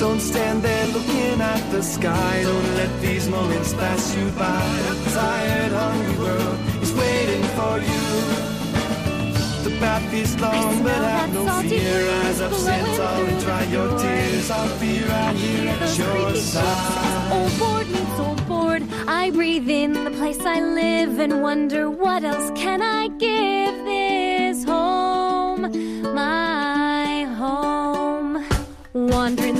Don't stand there looking at the sky. Don't let these moments pass you by. A tired, hungry world is waiting for you. The path is long, but have no fear. Up, stand tall, and dry your tears. I'll be right here at your side. Old board meets old board. I breathe in the place I live and wonder what else can I give this home, my home. Wandering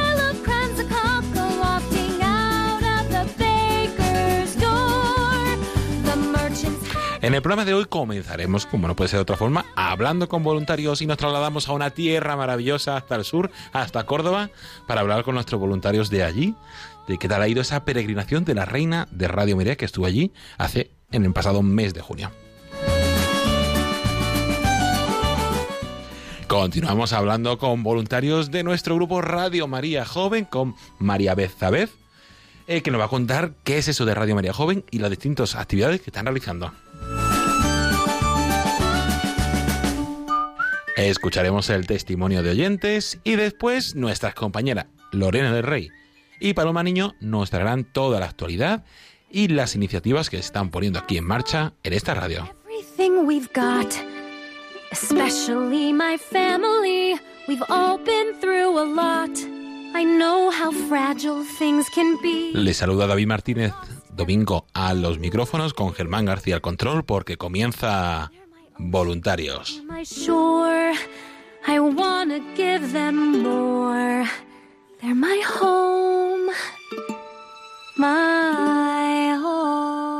En el programa de hoy comenzaremos, como no puede ser de otra forma, hablando con voluntarios y nos trasladamos a una tierra maravillosa hasta el sur, hasta Córdoba, para hablar con nuestros voluntarios de allí, de qué tal ha ido esa peregrinación de la reina de Radio María que estuvo allí hace en el pasado mes de junio. Continuamos hablando con voluntarios de nuestro grupo Radio María Joven, con María Bezabez, eh, que nos va a contar qué es eso de Radio María Joven y las distintas actividades que están realizando. Escucharemos el testimonio de oyentes y después nuestras compañeras Lorena del Rey y Paloma Niño nos traerán toda la actualidad y las iniciativas que se están poniendo aquí en marcha en esta radio. especially my family. We've all been through a lot. I know how fragile things can be. Le saluda David Martínez Domingo a los micrófonos con Germán García al control porque comienza Voluntarios. My home, my home.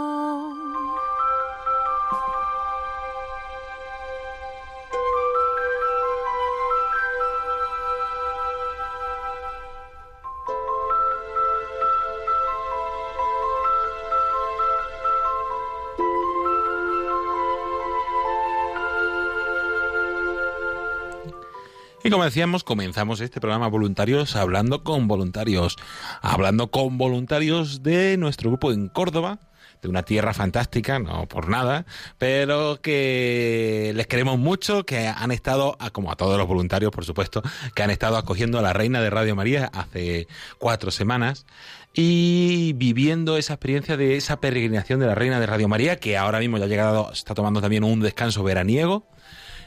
Como decíamos, comenzamos este programa Voluntarios hablando con voluntarios, hablando con voluntarios de nuestro grupo en Córdoba, de una tierra fantástica, no por nada, pero que les queremos mucho, que han estado, como a todos los voluntarios, por supuesto, que han estado acogiendo a la reina de Radio María hace cuatro semanas y viviendo esa experiencia de esa peregrinación de la reina de Radio María, que ahora mismo ya ha llegado, está tomando también un descanso veraniego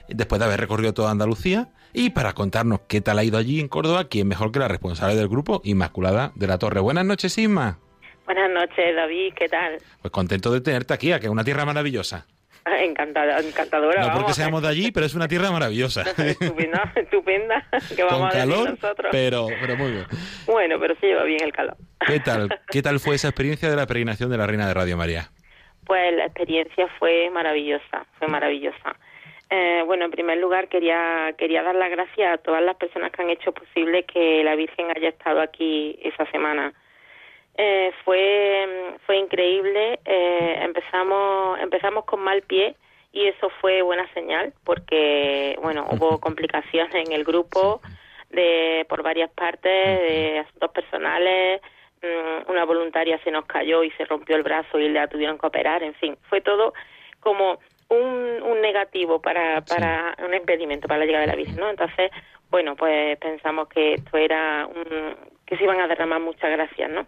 después de haber recorrido toda Andalucía. Y para contarnos qué tal ha ido allí en Córdoba, quién mejor que la responsable del grupo, Inmaculada de la Torre. Buenas noches, Inma. Buenas noches, David, ¿qué tal? Pues contento de tenerte aquí, a que es una tierra maravillosa. Encantada, encantadora. no porque seamos de allí, pero es una tierra maravillosa. Estupenda, estupenda, que Con a calor, nosotros. pero, pero muy bien. Bueno, pero se lleva bien el calor. ¿Qué tal? ¿Qué tal fue esa experiencia de la peregrinación de la Reina de Radio María? Pues la experiencia fue maravillosa, fue maravillosa. Eh, bueno, en primer lugar quería quería dar las gracias a todas las personas que han hecho posible que la Virgen haya estado aquí esa semana. Eh, fue fue increíble. eh, empezamos empezamos con mal pie y eso fue buena señal porque bueno hubo complicaciones en el grupo de por varias partes de asuntos personales. Mm, una voluntaria se nos cayó y se rompió el brazo y la tuvieron que operar. En fin fue todo como un, un negativo para para un impedimento para la llegada de la Virgen no entonces bueno pues pensamos que esto era un, que se iban a derramar muchas gracias no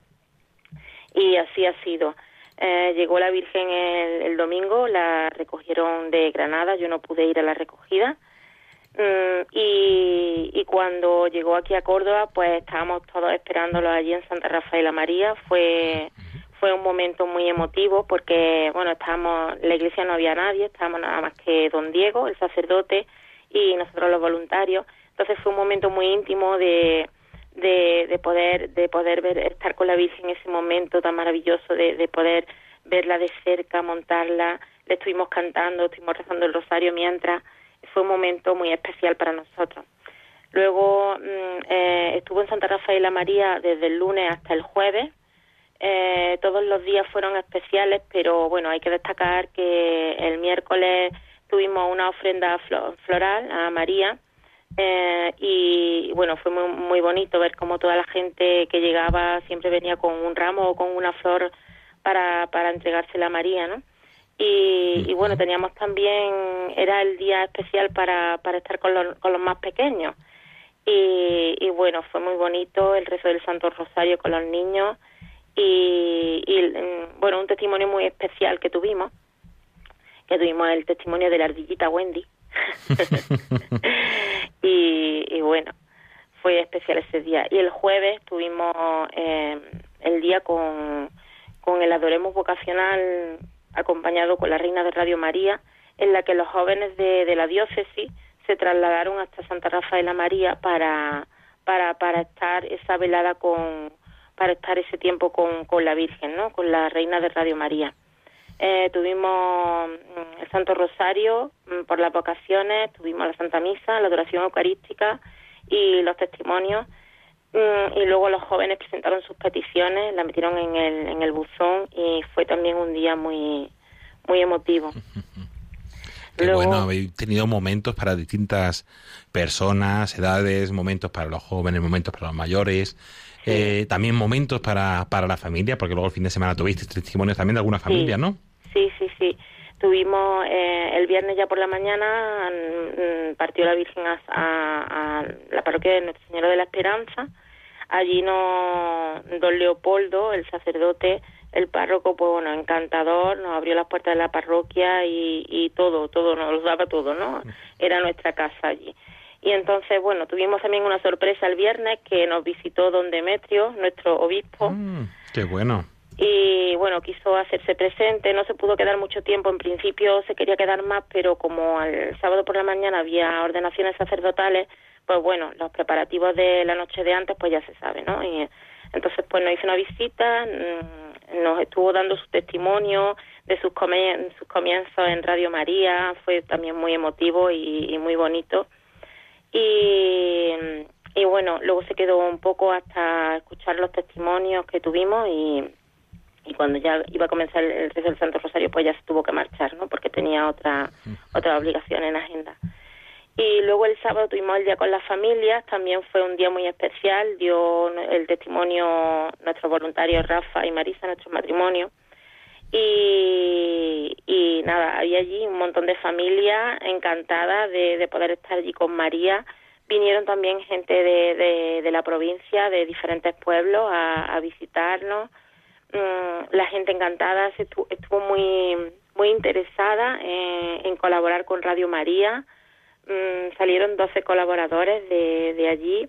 y así ha sido. Eh, llegó la Virgen el, el domingo, la recogieron de Granada, yo no pude ir a la recogida. Mm, y, y cuando llegó aquí a Córdoba, pues estábamos todos esperándolo allí en Santa Rafaela María. Fue fue un momento muy emotivo porque, bueno, estábamos, la iglesia no había nadie, estábamos nada más que don Diego, el sacerdote, y nosotros los voluntarios. Entonces fue un momento muy íntimo de, de, de poder, de poder ver, estar con la Virgen en ese momento tan maravilloso, de, de poder verla de cerca, montarla, le estuvimos cantando, estuvimos rezando el rosario mientras, fue un momento muy especial para nosotros. Luego mm, eh, estuvo en Santa Rafaela María desde el lunes hasta el jueves, eh, todos los días fueron especiales, pero bueno, hay que destacar que el miércoles tuvimos una ofrenda floral a María eh, y bueno, fue muy, muy bonito ver cómo toda la gente que llegaba siempre venía con un ramo o con una flor para, para entregársela a María, ¿no? Y, y, bueno, teníamos también, era el día especial para, para estar con los, con los más pequeños. Y, y bueno, fue muy bonito el rezo del Santo Rosario con los niños y, mm, bueno, un testimonio muy especial que tuvimos, que tuvimos el testimonio de la ardillita Wendy. y, bueno, fue especial ese día. Y el jueves tuvimos eh, el día con, con el Adoremos Vocacional acompañado con la Reina de Radio María, en la que los jóvenes de, de la diócesis se trasladaron hasta Santa Rafaela María para, para, para estar esa velada con, para estar ese tiempo con, con la Virgen, ¿no? Con la Reina de Radio María. Eh, tuvimos mm, el Santo Rosario mm, por las vocaciones, tuvimos la Santa Misa, la adoración eucarística y los testimonios. Mm, y luego los jóvenes presentaron sus peticiones, la metieron en el, en el buzón y fue también un día muy, muy emotivo. Qué bueno, habéis tenido momentos para distintas personas, edades, momentos para los jóvenes, momentos para los mayores. Eh, también momentos para, para la familia, porque luego el fin de semana tuviste testimonios también de alguna familia, ¿no? Sí, sí, sí. Tuvimos eh, el viernes ya por la mañana, mm, partió la Virgen a, la parroquia de Nuestra Señora de la Esperanza. Allí no, don Leopoldo, el sacerdote, el párroco, pues bueno, encantador, nos abrió las puertas de la parroquia y, y todo, todo, nos daba todo, ¿no? Mm. Era nuestra casa allí. Y entonces, bueno, tuvimos también una sorpresa el viernes que nos visitó don Demetrio, nuestro obispo. Mm, qué bueno. Y bueno, quiso hacerse presente, no se pudo quedar mucho tiempo, en principio se quería quedar más, pero como el sábado por la mañana había ordenaciones sacerdotales, pues bueno, los preparativos de la noche de antes, pues ya se sabe, ¿no? Y entonces, pues nos hizo una visita, mm, nos estuvo dando su testimonio de sus, sus comienzos en Radio María, fue también muy emotivo y muy bonito y, y bueno, luego se quedó un poco hasta escuchar los testimonios que tuvimos y, y cuando ya iba a comenzar el rezo del Santo Rosario, pues ya se tuvo que marchar, ¿no? Porque tenía otra, otra obligación en agenda. Y luego el sábado tuvimos el día con las familias, también fue un día muy especial, dio el testimonio nuestro voluntario Rafa y Marisa, nuestro matrimonio. Y, y nada, había allí un montón de familias encantadas de, de poder estar allí con María. Vinieron también gente de, la provincia, de diferentes pueblos, a, visitarnos. Mm, la gente encantada estuvo, estuvo muy, muy interesada en, colaborar con Radio María. Mm, salieron 12 colaboradores de, de allí,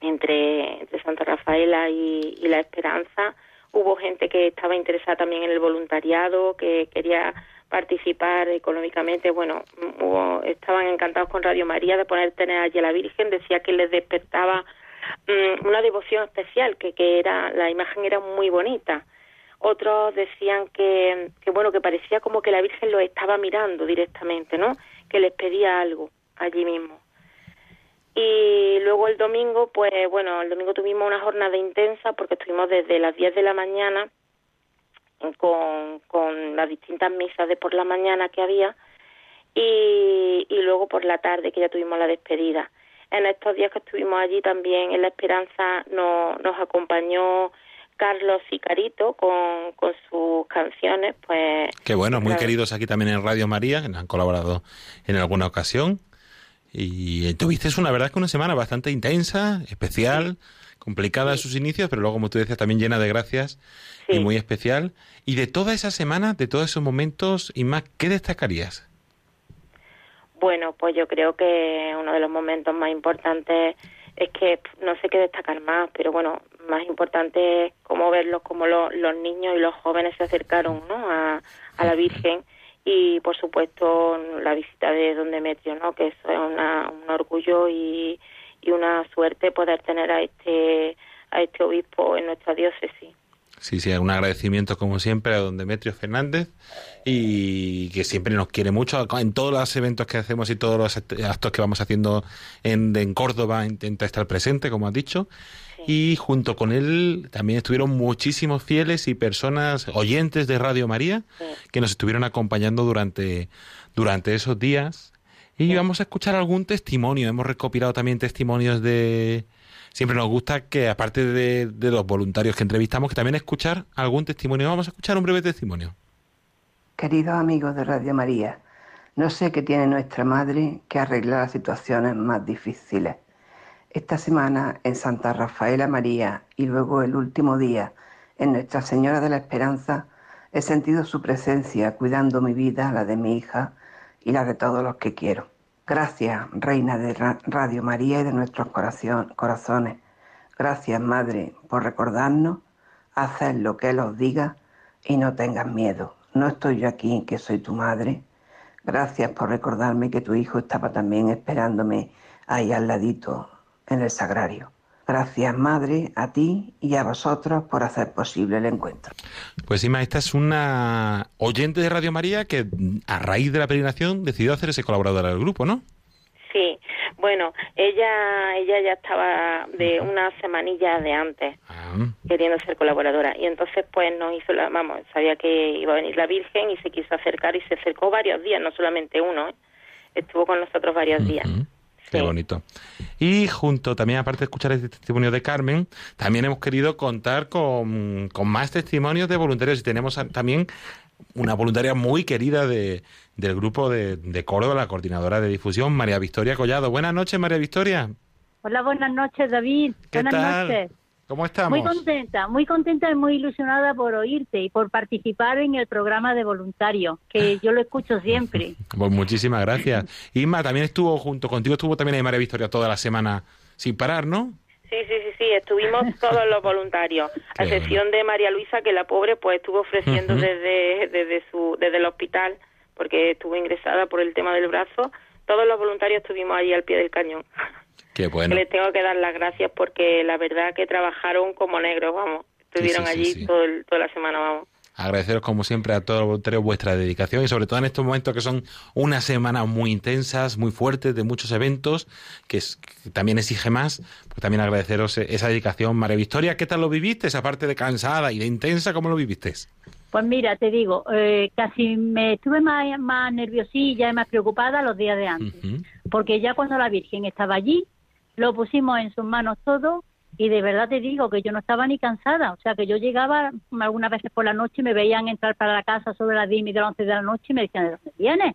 entre, Santa Rafaela y La Esperanza Hubo gente que estaba interesada también en el voluntariado, que quería participar económicamente. Bueno, hubo, estaban encantados con Radio María de poner tener allí a la Virgen. Decía que les despertaba mm, una devoción especial, que, que era la imagen era muy bonita. Otros decían que, que bueno que parecía como que la Virgen lo estaba mirando directamente, ¿no? Que les pedía algo allí mismo. Y luego el domingo, pues bueno, el domingo tuvimos una jornada intensa porque estuvimos desde las 10 de la mañana con, con las distintas misas de por la mañana que había y, y luego por la tarde que ya tuvimos la despedida. En estos días que estuvimos allí también en La Esperanza nos, nos acompañó Carlos y Carito con, con sus canciones, pues... Qué bueno, muy queridos aquí también en Radio María, que nos han colaborado en alguna ocasión. Y tuviste una verdad que una semana bastante intensa, especial, complicada en sus inicios, pero luego, como tú decías, también llena de gracias y muy especial. Y de toda esa semana, de todos esos momentos y más, ¿qué destacarías? Bueno, pues yo creo que uno de los momentos más importantes es que no sé qué destacar más, pero bueno, más importante es cómo verlos, como los niños y los jóvenes se acercaron ¿no? a, la Virgen y por supuesto la visita de Don Demetrio, ¿no? que eso es una, un orgullo y, y una suerte poder tener a este, a este obispo en nuestra diócesis. Sí, sí, un agradecimiento como siempre a don Demetrio Fernández y que siempre nos quiere mucho. En todos los eventos que hacemos y todos los actos que vamos haciendo en, en Córdoba intenta estar presente, como has dicho. Y junto con él también estuvieron muchísimos fieles y personas oyentes de Radio María que nos estuvieron acompañando durante, durante esos días. Y vamos a escuchar algún testimonio. Hemos recopilado también testimonios de, siempre nos gusta que, aparte de, los voluntarios que entrevistamos, que también escuchar algún testimonio. Vamos a escuchar un breve testimonio. Queridos amigos de Radio María, no sé qué tiene nuestra madre que arreglar las situaciones más difíciles. Esta semana en Santa Rafaela María y luego el último día en Nuestra Señora de la Esperanza he sentido su presencia cuidando mi vida, la de mi hija y la de todos los que quiero. Gracias, Reina de Radio María y de nuestros corazones. Gracias, Madre, por recordarnos, hacer lo que Él os diga y no tengas miedo. No estoy yo aquí, que soy tu madre. Gracias por recordarme que tu hijo estaba también esperándome ahí al ladito, en el sagrario. Gracias, Madre, a ti y a vosotros por hacer posible el encuentro. Pues Ima, esta es una oyente de Radio María que a raíz de la peregrinación decidió hacer ese colaborador del grupo, ¿no? Sí, bueno, ella ella ya estaba de una semanilla de antes ah. queriendo ser colaboradora y entonces pues nos hizo la, vamos, sabía que iba a venir la Virgen y se quiso acercar y se acercó varios días, no solamente uno, ¿eh? estuvo con nosotros varios días. Qué bonito. Y junto, también aparte de escuchar este testimonio de Carmen, también hemos querido contar con, más testimonios de voluntarios y tenemos también una voluntaria muy querida de, del grupo de, de Córdoba, la coordinadora de difusión, María Victoria Collado. Buenas noches, María Victoria. Hola, buenas noches, David. ¿Qué buenas tal? noches. ¿Cómo estamos? Muy contenta, muy contenta y muy ilusionada por oírte y por participar en el programa de voluntario, que yo lo escucho siempre. Pues muchísimas gracias. Isma, también estuvo junto contigo, estuvo también ahí María Victoria toda la semana sin parar, ¿no? Sí, sí, sí, sí, estuvimos todos los voluntarios, a excepción de María Luisa, que la pobre pues estuvo ofreciendo desde, desde, su, desde el hospital, porque estuvo ingresada por el tema del brazo. Todos los voluntarios estuvimos ahí al pie del cañón. Qué bueno. Les tengo que dar las gracias porque la verdad que trabajaron como negros, vamos. Estuvieron allí toda la semana, vamos. Agradeceros como siempre a todos los voluntarios vuestra dedicación y sobre todo en estos momentos que son unas semanas muy intensas, muy fuertes, de muchos eventos, que, también exige más, pues también agradeceros esa dedicación. María Victoria, ¿qué tal lo viviste? Esa parte de cansada y de intensa, ¿cómo lo viviste? Pues mira, te digo, eh, casi me estuve más, más nerviosilla y más preocupada los días de antes, porque ya cuando la Virgen estaba allí, lo pusimos en sus manos todo y de verdad te digo que yo no estaba ni cansada, o sea que yo llegaba algunas veces por la noche y me veían entrar para la casa sobre las 10 y de las 11 de la noche y me decían, ¿de dónde vienes?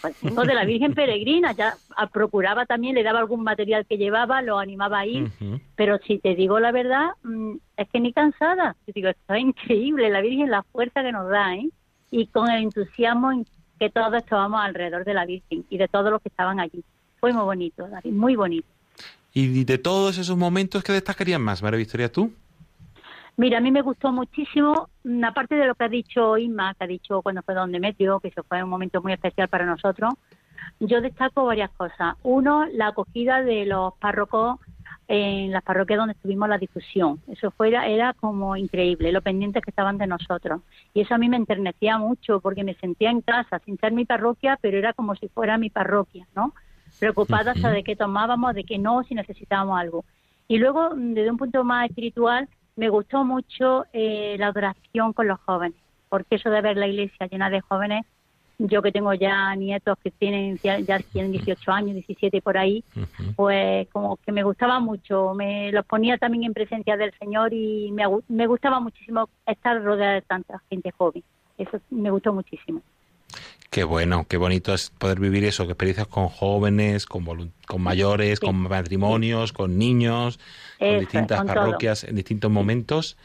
Pues vengo de la Virgen Peregrina, ya procuraba también, le daba algún material que llevaba, lo animaba a ir, pero si te digo la verdad, mm, es que ni cansada, te digo, esto es increíble, la Virgen, la fuerza que nos da, ¿eh? Y con el entusiasmo que todos estábamos alrededor de la Virgen y de todos los que estaban allí. Fue muy bonito, David, muy bonito. Y de todos esos momentos, ¿qué destacarías más, María Victoria, tú? Mira, a mí me gustó muchísimo, mm, aparte de lo que ha dicho Inma, que ha dicho cuando fue Don Demetrio, que eso fue un momento muy especial para nosotros, yo destaco varias cosas. Uno, la acogida de los párrocos en las parroquias donde estuvimos la difusión. Eso fuera, era como increíble, lo pendientes que estaban de nosotros. Y eso a mí me enternecía mucho porque me sentía en casa, sin ser mi parroquia, pero era como si fuera mi parroquia, ¿no? Preocupadas hasta de qué tomábamos, de qué no, si necesitábamos algo. Y luego, desde un punto más espiritual, me gustó mucho eh, la adoración con los jóvenes, porque eso de ver la iglesia llena de jóvenes, yo que tengo ya nietos que tienen ya tienen 18 años, 17 por ahí, pues como que me gustaba mucho, me los ponía también en presencia del Señor y me, me gustaba muchísimo estar rodeada de tanta gente joven. Eso me gustó muchísimo. Qué bueno, qué bonito es poder vivir eso, que experiencias con jóvenes, con, con mayores, con matrimonios, con niños, con distintas parroquias en distintos momentos.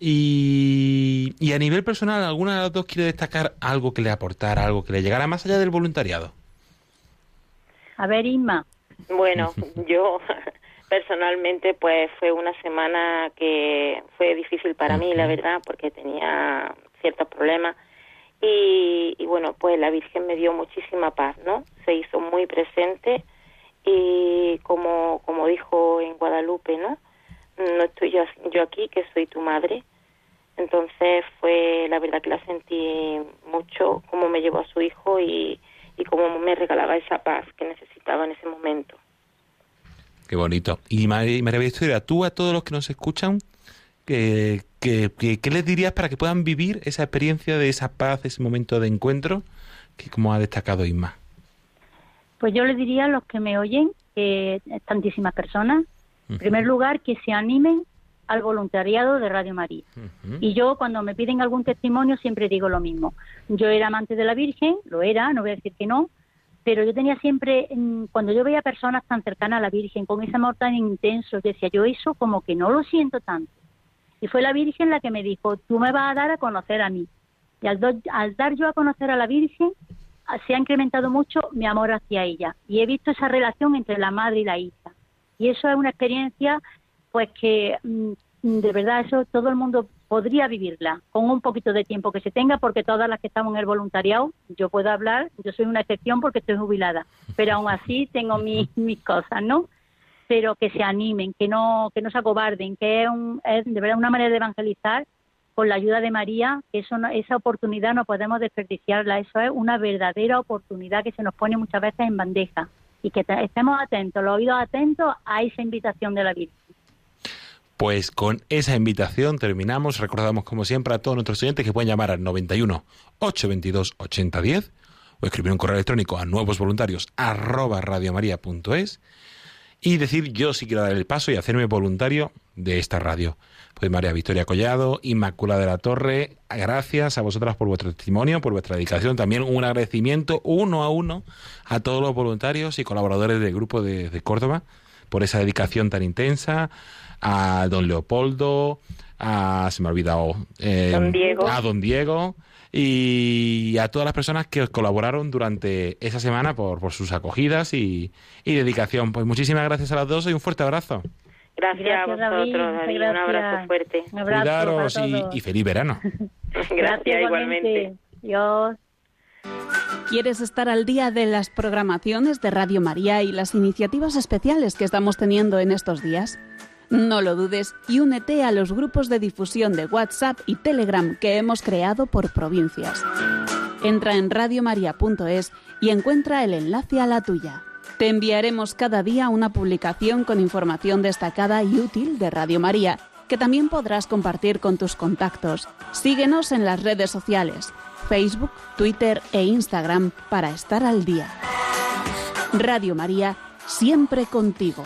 Y, y, a nivel personal, ¿alguna de las dos quiere destacar algo que le aportara, algo que le llegara más allá del voluntariado? A ver, Inma. Bueno, yo personalmente pues fue una semana que fue difícil para mí, la verdad, porque tenía ciertos problemas. Y, y, bueno, pues la Virgen me dio muchísima paz, ¿no? Se hizo muy presente y como, como dijo en Guadalupe, ¿no? No estoy yo, aquí, que soy tu madre. Entonces fue la verdad que la sentí mucho, como me llevó a su hijo y, y cómo me regalaba esa paz que necesitaba en ese momento. Qué bonito. Y María Victoria, tú a todos los que nos escuchan, ¿qué, qué, qué, qué les dirías para que puedan vivir esa experiencia de esa paz, ese momento de encuentro, que como ha destacado Isma? Pues yo les diría a los que me oyen, que tantísimas personas, en primer lugar, que se animen al voluntariado de Radio María. Y yo cuando me piden algún testimonio siempre digo lo mismo. Yo era amante de la Virgen, lo era, no voy a decir que no, pero yo tenía siempre, cuando yo veía personas tan cercanas a la Virgen, con ese amor tan intenso, decía yo eso como que no lo siento tanto. Y fue la Virgen la que me dijo, tú me vas a dar a conocer a mí. Y al, do- al dar yo a conocer a la Virgen, ah, se ha incrementado mucho mi amor hacia ella. Y he visto esa relación entre la madre y la hija. Y eso es una experiencia, pues que mm, de verdad eso todo el mundo podría vivirla con un poquito de tiempo que se tenga, porque todas las que estamos en el voluntariado, yo puedo hablar, yo soy una excepción porque estoy jubilada, pero aún así tengo mis, mis cosas, ¿no? Pero que se animen, que no que no se acobarden, que es, un- es de verdad una manera de evangelizar con la ayuda de María, que eso no- esa oportunidad no podemos desperdiciarla, eso es una verdadera oportunidad que se nos pone muchas veces en bandeja y que te- estemos atentos, los oídos atentos a esa invitación de la Virgen. Pues con esa invitación terminamos. Recordamos, como siempre, a todos nuestros oyentes que pueden llamar al 91 822 8010 o escribir un correo electrónico a nuevos voluntarios arroba y decir yo sí quiero dar el paso y hacerme voluntario de esta radio. Pues María Victoria Collado, Inmaculada de la Torre, gracias a vosotras por vuestro testimonio, por vuestra dedicación. También un agradecimiento uno a uno a todos los voluntarios y colaboradores del grupo de, de Córdoba por esa dedicación tan intensa, a don Leopoldo, a, se me ha olvidado, eh, Don Diego. a don Diego y a todas las personas que os colaboraron durante esa semana por, por sus acogidas y, y dedicación. Pues muchísimas gracias a las dos y un fuerte abrazo. Gracias, Gracias, a vosotros, David. Un abrazo gracias. fuerte. Un abrazo Cuidaros para y, todos. y feliz verano. Gracias, igualmente. Dios. ¿Quieres estar al día de las programaciones de Radio María y las iniciativas especiales que estamos teniendo en estos días? No lo dudes y únete a los grupos de difusión de WhatsApp y Telegram que hemos creado por provincias. Entra en radiomaria.es y encuentra el enlace a la tuya. Te enviaremos cada día una publicación con información destacada y útil de Radio María, que también podrás compartir con tus contactos. Síguenos en las redes sociales, Facebook, Twitter e Instagram para estar al día. Radio María, siempre contigo.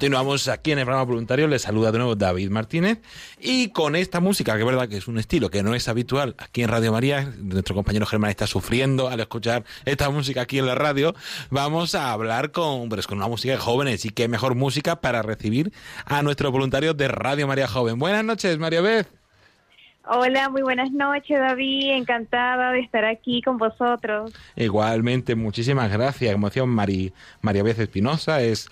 Continuamos aquí en el programa voluntario. Les saluda de nuevo David Martínez. Y con esta música, que es verdad que es un estilo que no es habitual aquí en Radio María, nuestro compañero Germán está sufriendo al escuchar esta música aquí en la radio. Vamos a hablar con, pues, con una música de jóvenes. Y qué mejor música para recibir a nuestros voluntarios de Radio María Joven. Buenas noches, María Beth. Hola, muy buenas noches, David. Encantada de estar aquí con vosotros. Igualmente, muchísimas gracias. Como decía Mari, María Beth Espinosa, es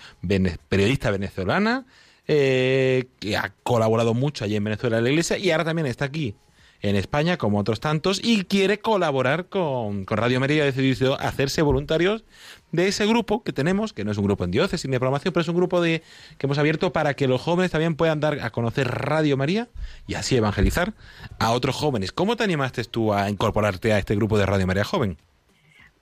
periodista venezolana, eh, que ha colaborado mucho allí en Venezuela en la iglesia y ahora también está aquí en España, como otros tantos, y quiere colaborar con, Radio María. Ha decidido hacerse voluntarios de ese grupo que tenemos, que no es un grupo en diócesis ni de programación, pero es un grupo de, que hemos abierto para que los jóvenes también puedan dar a conocer Radio María y así evangelizar a otros jóvenes. ¿Cómo te animaste tú a incorporarte a este grupo de Radio María Joven?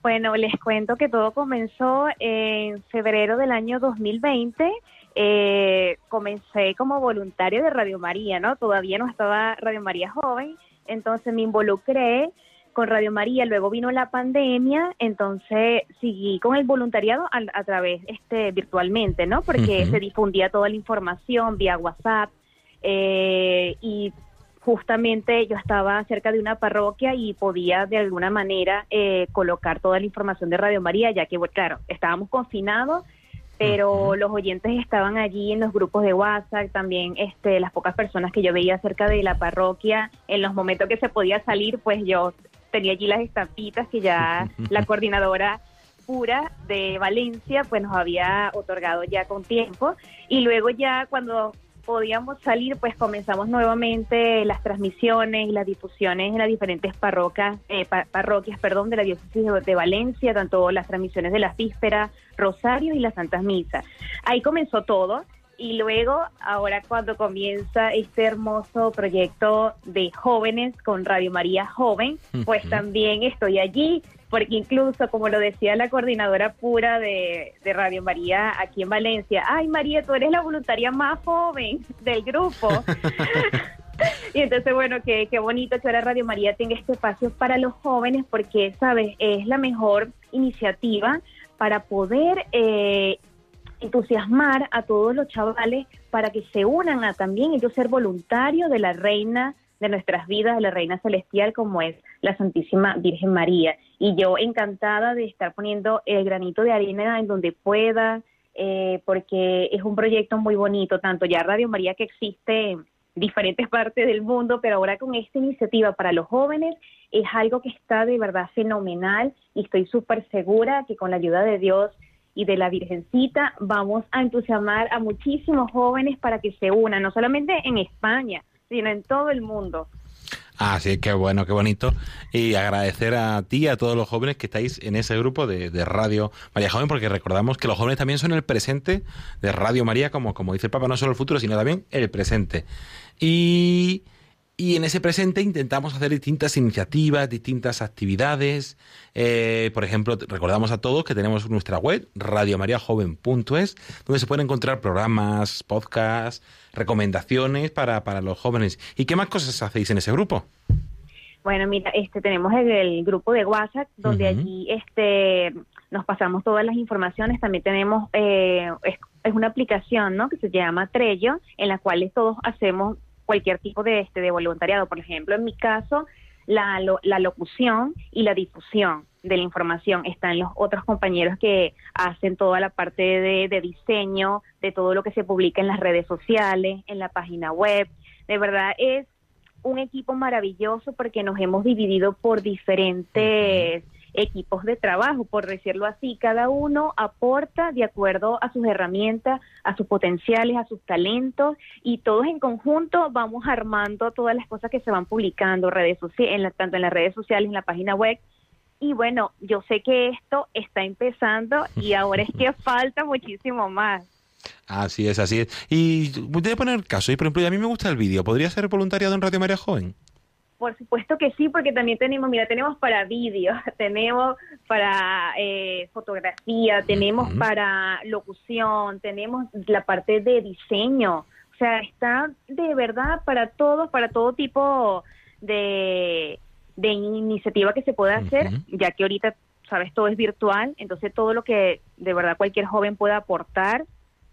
Bueno, les cuento que todo comenzó en febrero del año 2020. Eh, comencé como voluntario de Radio María, ¿no? Todavía no estaba Radio María joven, entonces me involucré con Radio María, luego vino la pandemia, entonces seguí con el voluntariado a, a través, este, virtualmente, ¿no? Porque se difundía toda la información vía WhatsApp eh, y justamente yo estaba cerca de una parroquia y podía de alguna manera eh, colocar toda la información de Radio María, ya que, bueno, claro, estábamos confinados, pero los oyentes estaban allí en los grupos de WhatsApp, también este, las pocas personas que yo veía cerca de la parroquia, en los momentos que se podía salir, pues yo tenía allí las estampitas que ya la coordinadora pura de Valencia pues nos había otorgado ya con tiempo. Y luego ya cuando podíamos salir pues comenzamos nuevamente las transmisiones y las difusiones en las diferentes parrocas, eh, pa- parroquias perdón de la diócesis de, de Valencia tanto las transmisiones de las vísperas rosarios y las santas misas. Ahí comenzó todo y luego, ahora cuando comienza este hermoso proyecto de jóvenes con Radio María Joven, pues también estoy allí, porque incluso, como lo decía la coordinadora pura de, de Radio María aquí en Valencia, ay María, tú eres la voluntaria más joven del grupo. Y entonces, bueno, qué, qué bonito que ahora Radio María tenga este espacio para los jóvenes, porque, ¿sabes? Es la mejor iniciativa para poder eh, entusiasmar a todos los chavales para que se unan a también ellos ser voluntarios de la reina de nuestras vidas, la reina celestial como es la Santísima Virgen María. Y yo encantada de estar poniendo el granito de arena en donde pueda, eh, porque es un proyecto muy bonito, tanto ya Radio María que existe en diferentes partes del mundo, pero ahora con esta iniciativa para los jóvenes es algo que está de verdad fenomenal y estoy súper segura que con la ayuda de Dios y de la Virgencita vamos a entusiasmar a muchísimos jóvenes para que se unan, no solamente en España, sino en todo el mundo. Así que bueno, qué bonito. Y agradecer a ti y a todos los jóvenes que estáis en ese grupo de, de Radio María Joven, porque recordamos que los jóvenes también son el presente de Radio María, como, como dice el Papa, no solo el futuro, sino también el presente. Y, y en ese presente intentamos hacer distintas iniciativas, distintas actividades. Eh, por ejemplo, recordamos a todos que tenemos nuestra web, radiomariajoven.es, donde se pueden encontrar programas, podcasts, recomendaciones para, para los jóvenes. ¿Y qué más cosas hacéis en ese grupo? Bueno, mira, este tenemos el, el grupo de WhatsApp donde allí este nos pasamos todas las informaciones. También tenemos eh, es, es una aplicación, ¿no? Que se llama Trello, en la cual todos hacemos cualquier tipo de este de voluntariado. Por ejemplo, en mi caso, la, lo- la locución y la difusión de la información. Están los otros compañeros que hacen toda la parte de, de diseño, de todo lo que se publica en las redes sociales, en la página web. De verdad es un equipo maravilloso porque nos hemos dividido por diferentes equipos de trabajo, por decirlo así. Cada uno aporta de acuerdo a sus herramientas, a sus potenciales, a sus talentos y todos en conjunto vamos armando todas las cosas que se van publicando redes en la- tanto en las redes sociales, en la página web. Y bueno, yo sé que esto está empezando y ahora es que falta muchísimo más. Así es, así es. Y voy a poner caso, y por ejemplo, a mí me gusta el vídeo. ¿Podría ser voluntariado en Radio María Joven? Por supuesto que sí, porque también tenemos, mira, tenemos para vídeo, tenemos para eh, fotografía, tenemos para locución, tenemos la parte de diseño, O sea, está de verdad para todos, para todo tipo de, de iniciativa que se pueda hacer, ya que ahorita, sabes, todo es virtual, entonces todo lo que de verdad cualquier joven pueda aportar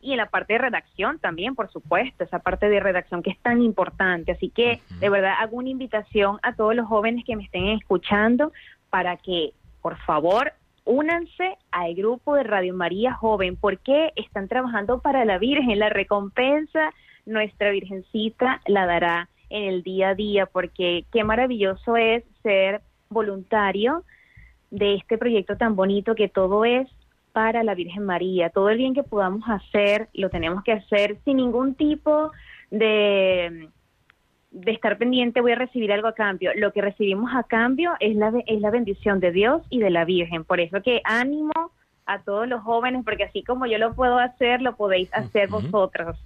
y en la parte de redacción también, por supuesto, esa parte de redacción que es tan importante. Así que de verdad hago una invitación a todos los jóvenes que me estén escuchando para que, por favor, únanse al grupo de Radio María Joven, porque están trabajando para la Virgen. La recompensa nuestra Virgencita la dará en el día a día, porque qué maravilloso es ser voluntario de este proyecto tan bonito que todo es para la Virgen María. Todo el bien que podamos hacer, lo tenemos que hacer sin ningún tipo de, de estar pendiente, voy a recibir algo a cambio. Lo que recibimos a cambio es la, es la bendición de Dios y de la Virgen. Por eso que ánimo a todos los jóvenes, porque así como yo lo puedo hacer, lo podéis hacer vosotros.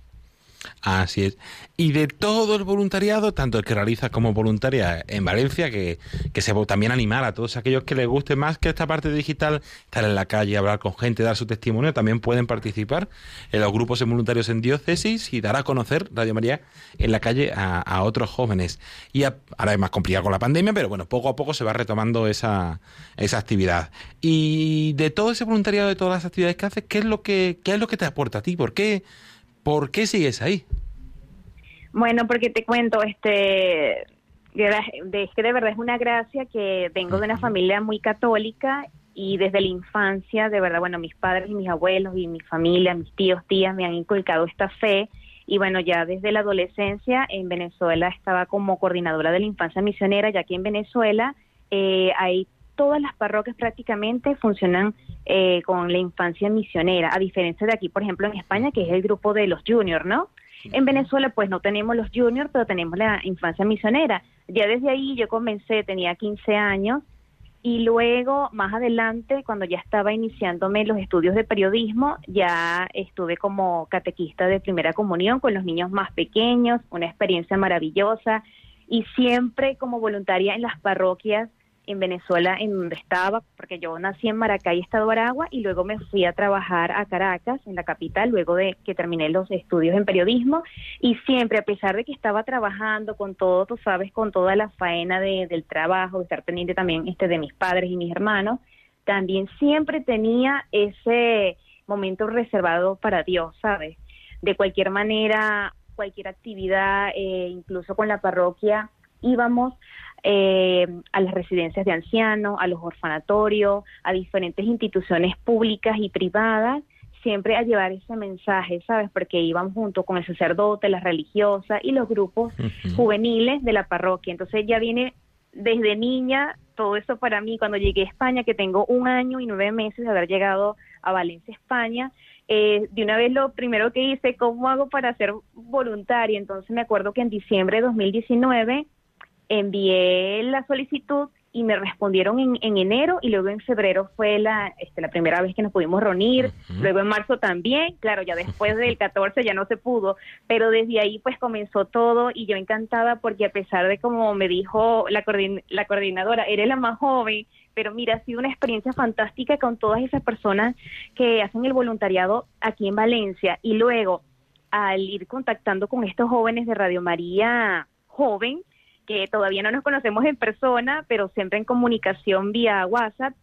Así es. Y de todo el voluntariado, tanto el que realiza como voluntaria en Valencia, que, que se también animar a todos aquellos que les guste más que esta parte digital, estar en la calle, hablar con gente, dar su testimonio, también pueden participar en los grupos de voluntarios en diócesis y dar a conocer Radio María en la calle a, a otros jóvenes. Y a- ahora es más complicado con la pandemia, pero bueno, poco a poco se va retomando esa, esa actividad. Y de todo ese voluntariado, de todas las actividades que haces, ¿qué es lo que, qué es lo que te aporta a ti? ¿Por qué, por qué sigues ahí? Bueno, porque te cuento, este, es que de verdad es una gracia que vengo de una familia muy católica y desde la infancia, de verdad, bueno, mis padres y mis abuelos y mi familia, mis tíos, tías me han inculcado esta fe y bueno, ya desde la adolescencia en Venezuela estaba como coordinadora de la infancia misionera, ya que en Venezuela eh, hay todas las parroquias prácticamente funcionan eh, con la infancia misionera, a diferencia de aquí, por ejemplo, en España, que es el grupo de los juniors, ¿no? En Venezuela, pues no tenemos los juniors, pero tenemos la infancia misionera. Ya desde ahí yo comencé, tenía 15 años, y luego, más adelante, cuando ya estaba iniciándome los estudios de periodismo, ya estuve como catequista de primera comunión con los niños más pequeños, una experiencia maravillosa, y siempre como voluntaria en las parroquias en Venezuela, en donde estaba, porque yo nací en Maracay, Estado Aragua, y luego me fui a trabajar a Caracas, en la capital, luego de que terminé los estudios en periodismo, y siempre, a pesar de que estaba trabajando con todo, tú sabes, con toda la faena de, del trabajo, de estar pendiente también este de mis padres y mis hermanos, también siempre tenía ese momento reservado para Dios, ¿sabes? De cualquier manera, cualquier actividad, eh, incluso con la parroquia, íbamos eh, a las residencias de ancianos, a los orfanatorios, a diferentes instituciones públicas y privadas, siempre a llevar ese mensaje, ¿sabes? Porque íbamos junto con el sacerdote, las religiosas y los grupos juveniles de la parroquia. Entonces ya viene desde niña todo eso para mí. Cuando llegué a España, que tengo un año y nueve meses de haber llegado a Valencia, España, eh, de una vez lo primero que hice, ¿cómo hago para ser voluntaria? Entonces me acuerdo que en diciembre de 2019 envié la solicitud y me respondieron en, en enero y luego en febrero fue la, este, la primera vez que nos pudimos reunir, luego en marzo también, claro, ya después del 14 ya no se pudo, pero desde ahí pues comenzó todo y yo encantada porque a pesar de como me dijo la, coordin- la coordinadora, eres la más joven, pero mira, ha sido una experiencia fantástica con todas esas personas que hacen el voluntariado aquí en Valencia y luego al ir contactando con estos jóvenes de Radio María joven, que todavía no nos conocemos en persona, pero siempre en comunicación vía WhatsApp,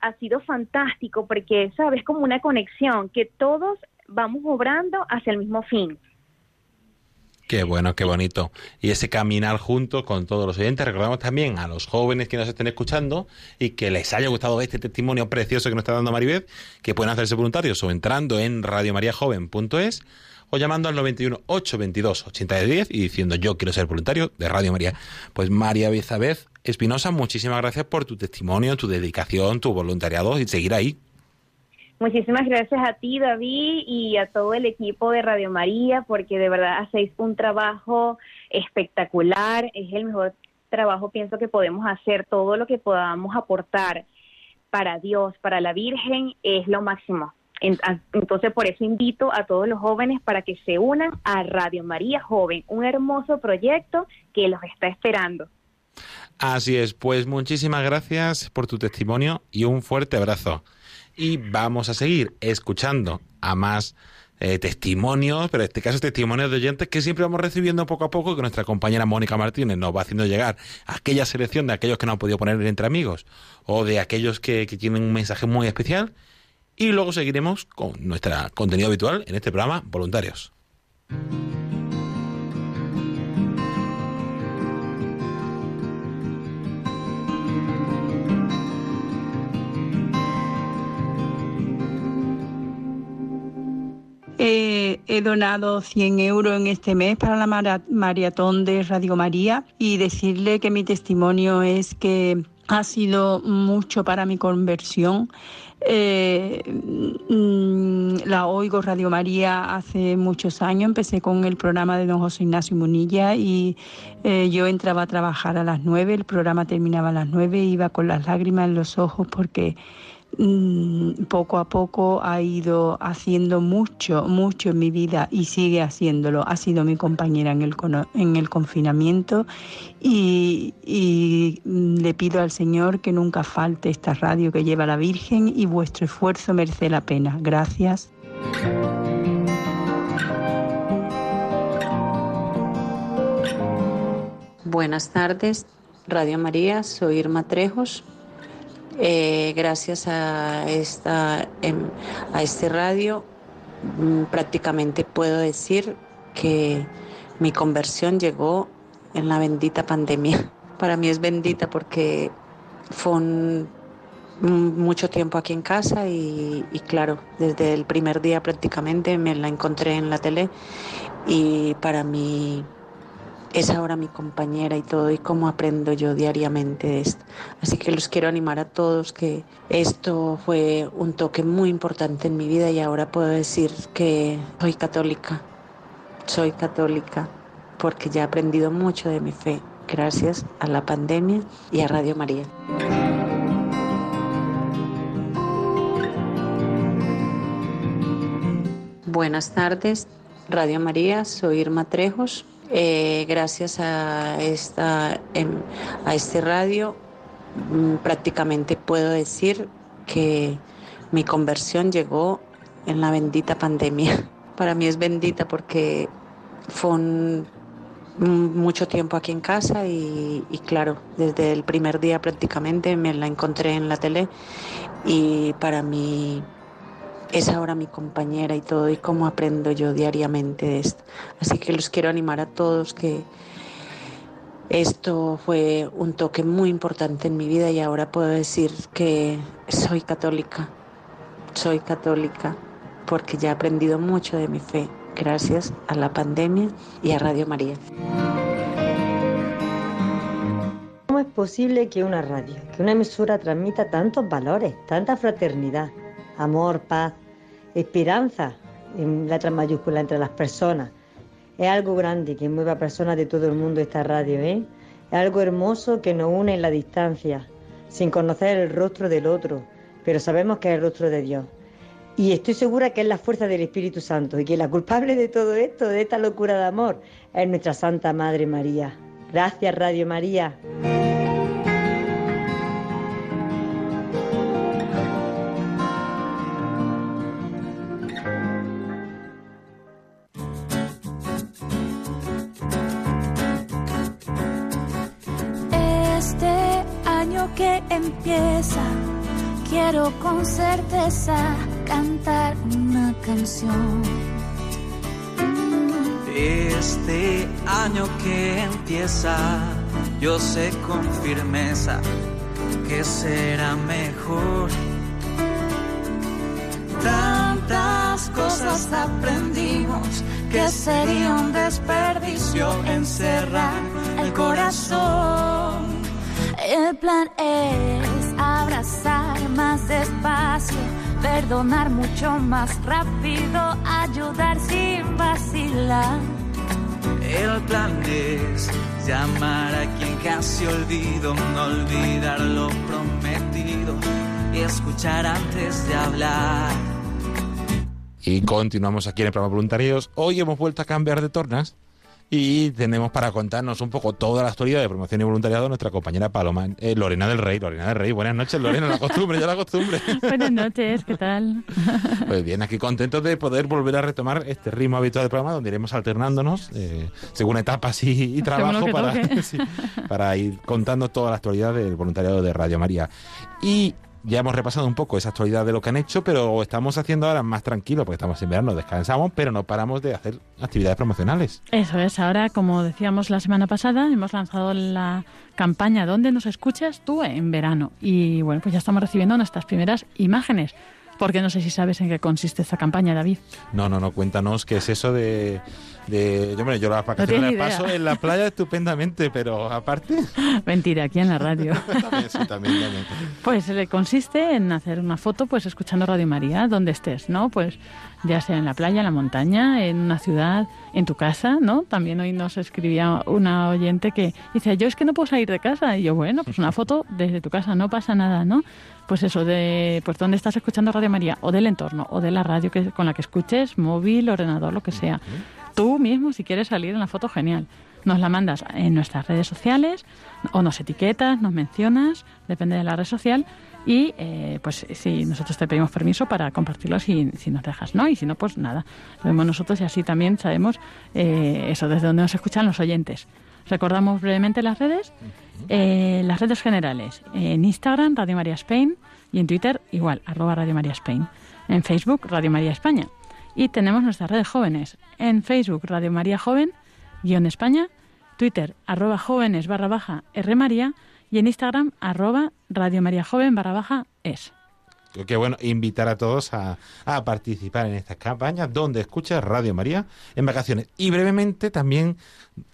ha sido fantástico porque, sabes, como una conexión, que todos vamos obrando hacia el mismo fin. Qué bueno, qué bonito. Y ese caminar juntos con todos los oyentes. Recordamos también a los jóvenes que nos estén escuchando y que les haya gustado este testimonio precioso que nos está dando Maribeth, que pueden hacerse voluntarios o entrando en radiomariajoven.es o llamando al 91 822 8010 y diciendo yo quiero ser voluntario de Radio María. Pues María Bezabez Espinosa, muchísimas gracias por tu testimonio, tu dedicación, tu voluntariado y seguir ahí. Muchísimas gracias a ti, David, y a todo el equipo de Radio María, porque de verdad hacéis un trabajo espectacular. Es el mejor trabajo, pienso, que podemos hacer. Todo lo que podamos aportar para Dios, para la Virgen, es lo máximo. Entonces, por eso invito a todos los jóvenes para que se unan a Radio María Joven, un hermoso proyecto que los está esperando. Así es, pues muchísimas gracias por tu testimonio y un fuerte abrazo. Y vamos a seguir escuchando a más eh, testimonios, pero en este caso testimonios de oyentes que siempre vamos recibiendo poco a poco, que nuestra compañera Mónica Martínez nos va haciendo llegar aquella selección de aquellos que no han podido poner entre amigos o de aquellos que, que tienen un mensaje muy especial. Y luego seguiremos con nuestro contenido habitual en este programa, Voluntarios. Eh, he donado 100 euros en este mes para la mara- maratón de Radio María y decirle que mi testimonio es que ha sido mucho para mi conversión. Eh, mm, la oigo Radio María hace muchos años, empecé con el programa de don José Ignacio Munilla y eh, yo entraba a trabajar a las 9, el programa terminaba a las 9, iba con las lágrimas en los ojos porque poco a poco ha ido haciendo mucho, mucho en mi vida y sigue haciéndolo. Ha sido mi compañera en el, en el confinamiento y, y, mm, le pido al Señor que nunca falte esta radio que lleva la Virgen y vuestro esfuerzo merece la pena. Gracias. Buenas tardes, Radio María, soy Irma Trejos. Eh, gracias a, esta, em, a este radio mm, prácticamente puedo decir que mi conversión llegó en la bendita pandemia. Para mí es bendita porque fue mucho tiempo aquí en casa y, y claro, desde el primer día prácticamente me la encontré en la tele y para mí es ahora mi compañera y todo, y cómo aprendo yo diariamente de esto. Así que los quiero animar a todos que esto fue un toque muy importante en mi vida y ahora puedo decir que soy católica, soy católica, porque ya he aprendido mucho de mi fe gracias a la pandemia y a Radio María. Buenas tardes, Radio María, soy Irma Trejos. Eh, gracias a, esta, em, a este radio mm, prácticamente puedo decir que mi conversión llegó en la bendita pandemia. Para mí es bendita porque fue mucho tiempo aquí en casa y, y claro, desde el primer día prácticamente me la encontré en la tele y para mí es ahora mi compañera y todo, y cómo aprendo yo diariamente de esto. Así que los quiero animar a todos que esto fue un toque muy importante en mi vida y ahora puedo decir que soy católica, soy católica, porque ya he aprendido mucho de mi fe gracias a la pandemia y a Radio María. ¿Cómo es posible que una radio, que una emisora transmita tantos valores, tanta fraternidad, amor, paz, esperanza en letra mayúscula entre las personas? Es algo grande que mueve a personas de todo el mundo esta radio, ¿eh? Es algo hermoso que nos une en la distancia, sin conocer el rostro del otro, pero sabemos que es el rostro de Dios. Y estoy segura que es la fuerza del Espíritu Santo y que la culpable de todo esto, de esta locura de amor, es nuestra Santa Madre María. Gracias, Radio María. Empieza, quiero con certeza cantar una canción. Este año que empieza, yo sé con firmeza que será mejor. Tantas cosas aprendimos que sería un desperdicio encerrar el corazón. El plan es abrazar más despacio, perdonar mucho más rápido, ayudar sin vacilar. El plan es llamar a quien casi olvido, no olvidar lo prometido y escuchar antes de hablar. Y continuamos aquí en el programa Voluntarios. Hoy hemos vuelto a cambiar de tornas Y tenemos para contarnos un poco toda la actualidad de promoción y voluntariado nuestra compañera Paloma, eh, Lorena del Rey. Lorena del Rey, buenas noches, Lorena, la costumbre, ya la costumbre. Buenas noches, ¿qué tal? Pues bien, aquí contentos de poder volver a retomar este ritmo habitual del programa donde iremos alternándonos eh, según etapas y, y trabajo para, sí, para ir contando toda la actualidad del voluntariado de Radio María. Y ya hemos repasado un poco esa actualidad de lo que han hecho, pero estamos haciendo ahora más tranquilo porque estamos en verano, descansamos, pero no paramos de hacer actividades promocionales. Eso es, ahora como decíamos la semana pasada, hemos lanzado la campaña ¿Dónde nos escuchas tú en verano? Y bueno, pues ya estamos recibiendo nuestras primeras imágenes. Porque no sé si sabes en qué consiste esta campaña, David. No, no, no, cuéntanos qué es eso de... de yo, hombre, yo las vacaciones tienes las idea. paso en la playa estupendamente, pero aparte... Mentira, aquí en la radio. también, sí, también, también. Pues eh, consiste en hacer una foto, pues escuchando Radio María, donde estés, ¿no? Pues ya sea en la playa, en la montaña, en una ciudad, en tu casa, ¿no? También hoy nos escribía una oyente que dice, yo es que no puedo salir de casa. Y yo, bueno, pues una foto desde tu casa, no pasa nada, ¿no? Pues eso, de pues dónde estás escuchando Radio María, o del entorno, o de la radio que, con la que escuches, móvil, ordenador, lo que sea. Tú mismo, si quieres salir en la foto, genial. Nos la mandas en nuestras redes sociales, o nos etiquetas, nos mencionas, depende de la red social, y eh, pues si nosotros te pedimos permiso para compartirlo si, si nos dejas, ¿no? Y si no, pues nada, lo vemos nosotros y así también sabemos eh, eso, desde donde nos escuchan los oyentes. Recordamos brevemente las redes, eh, las redes generales, en Instagram, Radio María Spain, y en Twitter, igual, arroba Radio María Spain. En Facebook, Radio María España. Y tenemos nuestras redes jóvenes. En Facebook, Radio María Joven, guion España, Twitter, arroba jóvenes barra baja R María, y en Instagram, arroba Radio María Joven barra baja es. Creo que bueno, invitar a todos a, a participar en estas campañas donde escuchas Radio María en vacaciones. Y brevemente también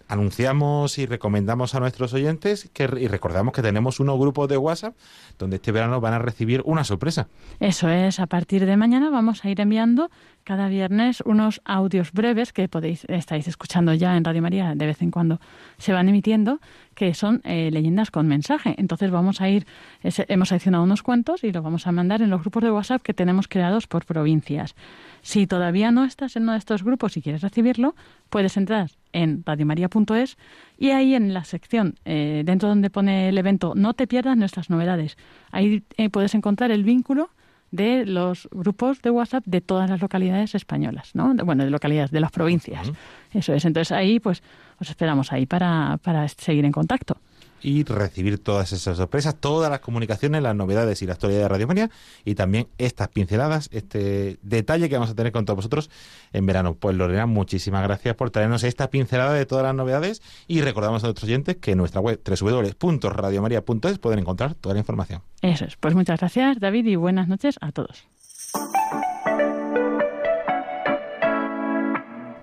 anunciamos y recomendamos a nuestros oyentes que, y recordamos que tenemos unos grupos de WhatsApp donde este verano van a recibir una sorpresa. Eso es, a partir de mañana vamos a ir enviando cada viernes unos audios breves que podéis estáis escuchando ya en Radio María de vez en cuando se van emitiendo que son eh, leyendas con mensaje. Entonces vamos a ir hemos seleccionado unos cuantos y los vamos a mandar en los grupos de WhatsApp que tenemos creados por provincias. Si todavía no estás en uno de estos grupos y quieres recibirlo, puedes entrar en radiomaria.es y ahí en la sección, eh, dentro donde pone el evento, no te pierdas nuestras novedades. Ahí eh, puedes encontrar el vínculo de los grupos de WhatsApp de todas las localidades españolas, ¿no? De- bueno, de localidades, de las provincias. Eso es. Entonces ahí, pues, os esperamos ahí para, para seguir en contacto. Y recibir todas esas sorpresas, todas las comunicaciones, las novedades y la actualidad de Radio María y también estas pinceladas, este detalle que vamos a tener con todos vosotros en verano. Pues Lorena, muchísimas gracias por traernos esta pincelada de todas las novedades y recordamos a nuestros oyentes que en nuestra web www.radiomaria.es pueden encontrar toda la información. Eso es. Pues muchas gracias, David, y buenas noches a todos.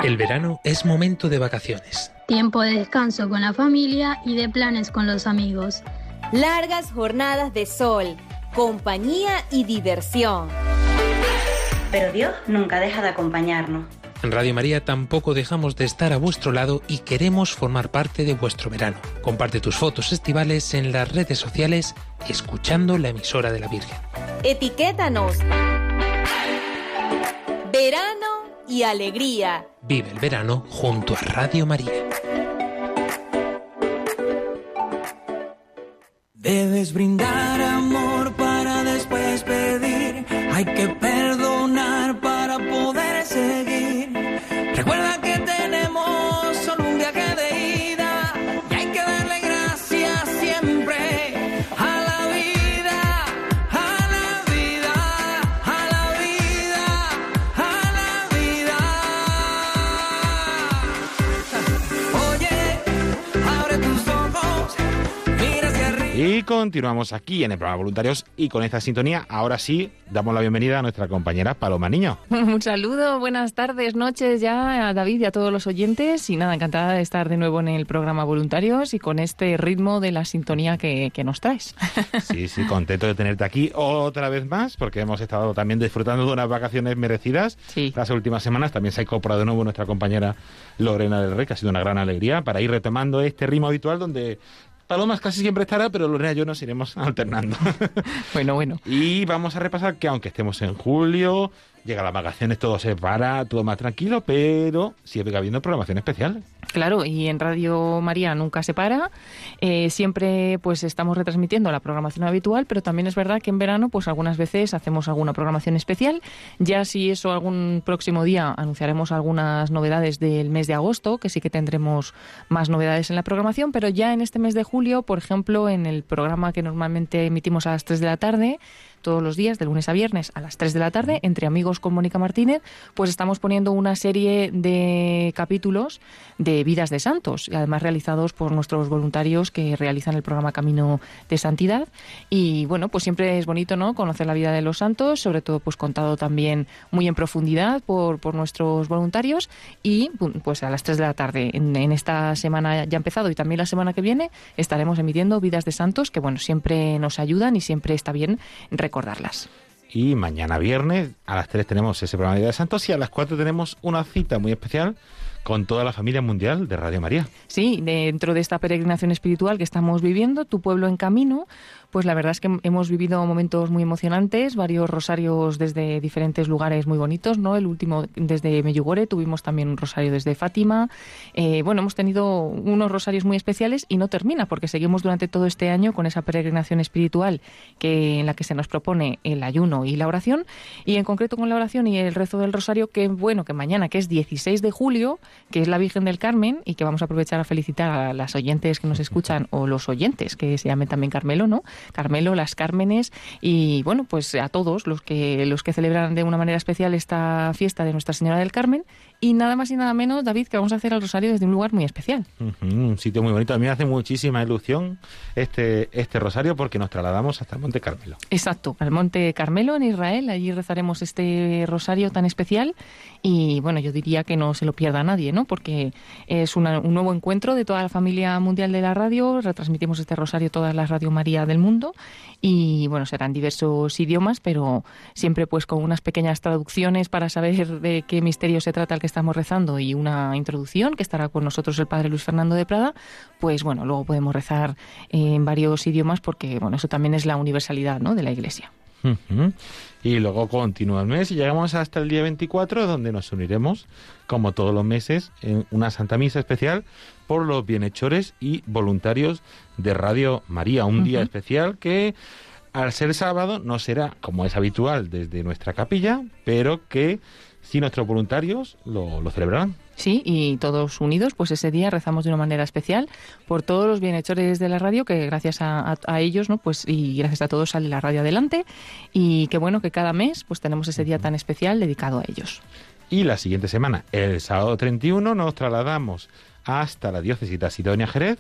El verano es momento de vacaciones. Tiempo de descanso con la familia y de planes con los amigos. Largas jornadas de sol, compañía y diversión. Pero Dios nunca deja de acompañarnos. En Radio María tampoco dejamos de estar a vuestro lado y queremos formar parte de vuestro verano. Comparte tus fotos estivales en las redes sociales escuchando la emisora de la Virgen. Etiquétanos. Verano y alegría. Vive el verano junto a Radio María. Debes brindar amor para después pedir. Hay que perdonar continuamos aquí en el programa Voluntarios y con esta sintonía, ahora sí, damos la bienvenida a nuestra compañera Paloma Niño. Un saludo, buenas tardes, noches ya a David y a todos los oyentes. Y nada, encantada de estar de nuevo en el programa Voluntarios y con este ritmo de la sintonía que, que nos traes. Sí, sí, contento de tenerte aquí otra vez más, porque hemos estado también disfrutando de unas vacaciones merecidas. Las últimas semanas también se ha incorporado de nuevo nuestra compañera Lorena del Rey, que ha sido una gran alegría para ir retomando este ritmo habitual donde Palomas casi siempre estará, pero Lorena y yo nos iremos alternando. bueno, bueno. Y vamos a repasar que aunque estemos en julio, llega las vacaciones, todo se para, todo más tranquilo, pero sigue habiendo programación especial. Claro, y en Radio María nunca se para. Eh, siempre pues estamos retransmitiendo la programación habitual, pero también es verdad que en verano pues algunas veces hacemos alguna programación especial. Ya si eso algún próximo día anunciaremos algunas novedades del mes de agosto, que sí que tendremos más novedades en la programación, pero ya en este mes de julio, por ejemplo, en el programa que normalmente emitimos a las 3 de la tarde, todos los días, de lunes a viernes, a las 3 de la tarde, entre amigos con Mónica Martínez, pues estamos poniendo una serie de capítulos de vidas de santos, y además realizados por nuestros voluntarios que realizan el programa Camino de Santidad. Y bueno, pues siempre es bonito, ¿no? Conocer la vida de los santos, sobre todo pues contado también muy en profundidad por, por nuestros voluntarios. Y pues a las 3 de la tarde, en, en esta semana ya empezado y también la semana que viene, estaremos emitiendo vidas de santos que, bueno, siempre nos ayudan y siempre está bien recordarlas. Y mañana viernes a las 3 tenemos ese programa de Día de Santos y a las 4 tenemos una cita muy especial con toda la familia mundial de Radio María. Sí, dentro de esta peregrinación espiritual que estamos viviendo, Tu pueblo en camino, pues la verdad es que hemos vivido momentos muy emocionantes, varios rosarios desde diferentes lugares muy bonitos, ¿no? El último desde Meyugore, tuvimos también un rosario desde Fátima. Eh, bueno, hemos tenido unos rosarios muy especiales y no termina porque seguimos durante todo este año con esa peregrinación espiritual que en la que se nos propone el ayuno y la oración y en concreto con la oración y el rezo del rosario que bueno, que mañana que es 16 de julio, que es la Virgen del Carmen y que vamos a aprovechar a felicitar a las oyentes que nos escuchan o los oyentes que se llamen también Carmelo, ¿no? Carmelo, las Cármenes y bueno, pues a todos los que los que celebran de una manera especial esta fiesta de Nuestra Señora del Carmen y nada más y nada menos, David, que vamos a hacer el rosario desde un lugar muy especial. Un sitio muy bonito. A mí me hace muchísima ilusión este, este rosario porque nos trasladamos hasta el Monte Carmelo. Exacto, al Monte Carmelo en Israel, allí rezaremos este rosario tan especial y bueno, yo diría que no se lo pierda nadie, ¿no? Porque es una- un nuevo encuentro de toda la familia mundial de la radio, retransmitimos este rosario todas las Radio María del mundo y bueno, serán diversos idiomas, pero siempre pues con unas pequeñas traducciones para saber de qué misterio se trata el que estamos rezando y una introducción que estará con nosotros el Padre Luis Fernando de Prada, pues bueno, luego podemos rezar en varios idiomas porque bueno, eso también es la universalidad, ¿no? de la Iglesia. Y luego continúa el mes y llegamos hasta el día 24 donde nos uniremos, como todos los meses, en una Santa Misa especial por los bienhechores y voluntarios de Radio María. Un día especial que al ser sábado no será como es habitual desde nuestra capilla, pero que sí nuestros voluntarios lo, lo celebrarán. Sí, y todos unidos, pues ese día rezamos de una manera especial por todos los bienhechores de la radio, que gracias a, a- a ellos, ¿no? Pues y gracias a todos sale la radio adelante y qué bueno que cada mes pues tenemos ese día tan especial dedicado a ellos. Y la siguiente semana, el sábado 31, nos trasladamos hasta la diócesis de Sidonia Jerez,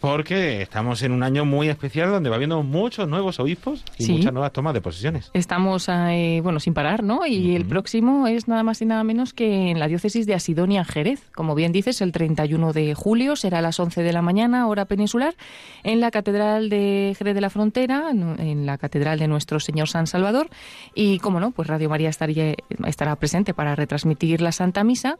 porque estamos en un año muy especial donde va habiendo muchos nuevos obispos y Sí. muchas nuevas tomas de posiciones. Estamos, eh, bueno, sin parar, ¿no? Y el próximo es nada más y nada menos que en la diócesis de Asidonia, Jerez. Como bien dices, el 31 de julio será a las 11 de la mañana, hora peninsular, en la Catedral de Jerez de la Frontera, en en la Catedral de Nuestro Señor San Salvador. Y, como no, pues Radio María estaría, estará presente para retransmitir la Santa Misa.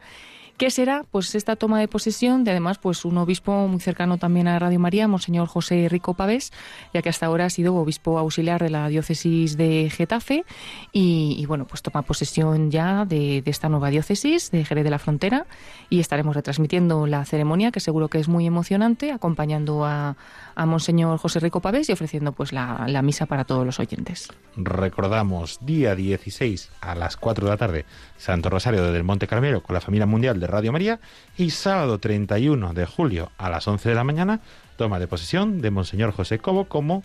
¿Qué será? Pues esta toma de posesión de además pues un obispo muy cercano también a Radio María, Monseñor José Rico Pavés, ya que hasta ahora ha sido obispo auxiliar de la diócesis de Getafe y, bueno, pues toma posesión ya de, de esta nueva diócesis de Jerez de la Frontera y estaremos retransmitiendo la ceremonia que seguro que es muy emocionante, acompañando a, a Monseñor José Rico Pavés y ofreciendo pues la, la misa para todos los oyentes. Recordamos, día 16 a las 4 de la tarde, Santo Rosario del Monte Carmelo con la familia mundial de Radio María y sábado 31 de julio a las 11 de la mañana, toma de posesión de Monseñor José Cobo como,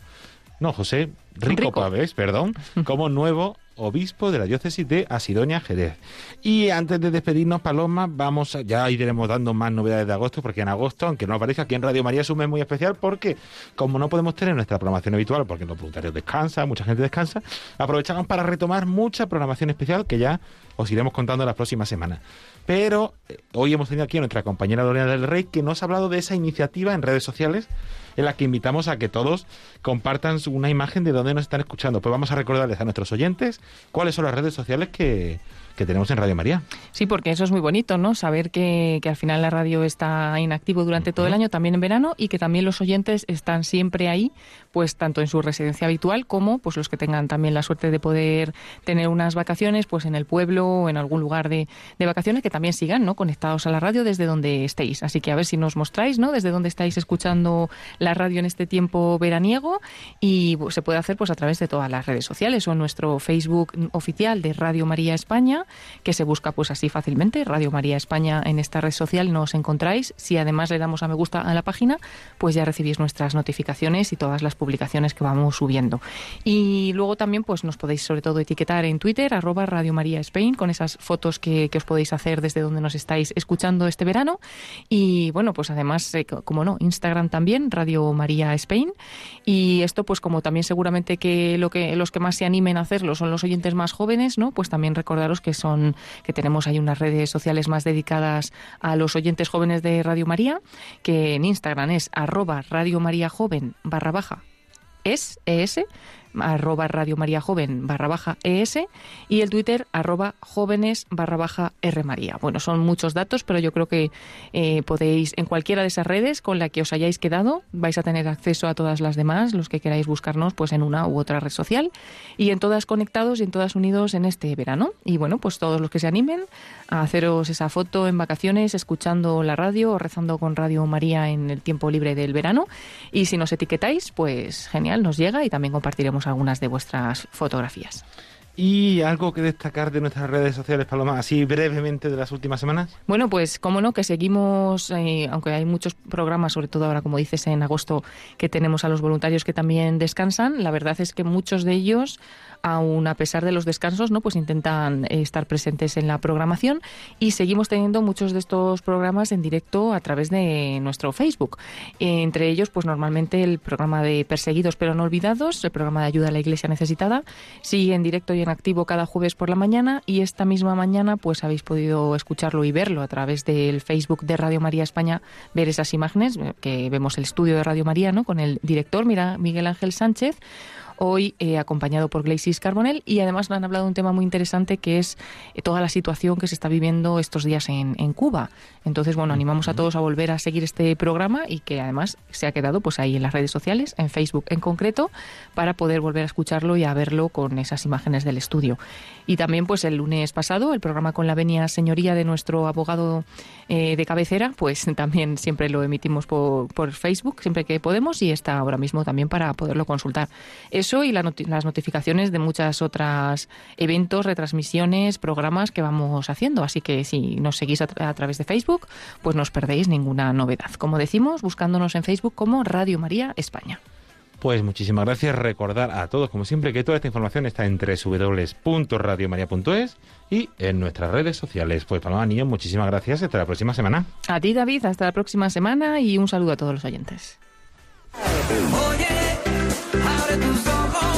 no José, Rico, Rico. Pavés, perdón, como nuevo obispo de la diócesis de Asidonia Jerez. Y antes de despedirnos, Paloma, vamos a, ya iremos dando más novedades de agosto, porque en agosto, aunque no aparezca aquí en Radio María, es un mes muy especial, porque como no podemos tener nuestra programación habitual, porque los voluntarios descansan, mucha gente descansa, aprovechamos para retomar mucha programación especial que ya os iremos contando en las próximas semanas. Pero eh, hoy hemos tenido aquí a nuestra compañera Lorena del Rey, que nos ha hablado de esa iniciativa en redes sociales en la que invitamos a que todos compartan una imagen de dónde nos están escuchando. Pues vamos a recordarles a nuestros oyentes cuáles son las redes sociales que, que tenemos en Radio María. Sí, porque eso es muy bonito, ¿no? Saber que, que al final la radio está inactivo durante todo el año, también en verano, y que también los oyentes están siempre ahí, pues tanto en su residencia habitual como pues los que tengan también la suerte de poder tener unas vacaciones, pues en el pueblo o en algún lugar de, de vacaciones, que también sigan, ¿no? Conectados a la radio desde donde estéis. Así que a ver si nos mostráis, ¿no? Desde dónde estáis escuchando la radio en este tiempo veraniego y pues, se puede hacer pues a través de todas las redes sociales o en nuestro Facebook oficial de Radio María España, que se busca pues así fácilmente, Radio María España en esta red social nos encontráis. Si además le damos a me gusta a la página, pues ya recibís nuestras notificaciones y todas las publicaciones que vamos subiendo. Y luego también pues nos podéis sobre todo etiquetar en Twitter, arroba Radio María Spain, con esas fotos que, que os podéis hacer desde donde nos estáis escuchando este verano. Y bueno, pues además, eh, co- como no, Instagram también, Radio María Spain. Y esto, pues como también seguramente que, lo que los que más se animen a hacerlo son los oyentes más jóvenes, ¿no? Pues también recordaros que son, que tenemos ahí unas redes sociales más dedicadas a los oyentes jóvenes de Radio María, que en Instagram es arroba Radio María Joven barra baja. Es ES, arroba Radio María Joven barra baja ES y el Twitter arroba jóvenes barra baja R María. Bueno, son muchos datos, pero yo creo que eh, podéis en cualquiera de esas redes con la que os hayáis quedado vais a tener acceso a todas las demás, los que queráis buscarnos pues en una u otra red social y en todas conectados y en todas unidos en este verano. Y bueno, pues todos los que se animen a haceros esa foto en vacaciones, escuchando la radio o rezando con Radio María en el tiempo libre del verano. Y si nos etiquetáis, pues genial, nos llega y también compartiremos algunas de vuestras fotografías. ¿Y algo que destacar de nuestras redes sociales, Paloma, así brevemente de las últimas semanas? Bueno, pues como no, que seguimos, eh, aunque hay muchos programas, sobre todo ahora, como dices, en agosto, que tenemos a los voluntarios que también descansan, la verdad es que muchos de ellos, aun a pesar de los descansos, no, pues intentan eh, estar presentes en la programación y seguimos teniendo muchos de estos programas en directo a través de nuestro Facebook. Entre ellos, pues normalmente el programa de Perseguidos pero no olvidados, el programa de ayuda a la Iglesia necesitada, sigue en directo y en activo cada jueves por la mañana y esta misma mañana pues habéis podido escucharlo y verlo a través del Facebook de Radio María España, ver esas imágenes, eh, que vemos el estudio de Radio María, ¿no? Con el director, mira, Miguel Ángel Sánchez, hoy eh, acompañado por Gleisis Carbonell y además han hablado de un tema muy interesante que es eh, toda la situación que se está viviendo estos días en, en Cuba. Entonces, bueno, animamos a todos a volver a seguir este programa y que además se ha quedado pues ahí en las redes sociales, en Facebook en concreto, para poder volver a escucharlo y a verlo con esas imágenes del estudio. Y también pues el lunes pasado el programa con la venia señoría de nuestro abogado eh, de cabecera, pues también siempre lo emitimos por, por Facebook, siempre que podemos y está ahora mismo también para poderlo consultar. Eso y la noti- las notificaciones de muchas otras eventos, retransmisiones, programas que vamos haciendo. Así que si nos seguís a, tra- a través de Facebook, pues no os perdéis ninguna novedad. Como decimos, buscándonos en Facebook como Radio María España. Pues muchísimas gracias. Recordar a todos, como siempre, que toda esta información está en www.radiomaria.es y en nuestras redes sociales. Pues Paloma Niño, muchísimas gracias. Hasta la próxima semana. A ti, David, hasta la próxima semana y un saludo a todos los oyentes. How did those all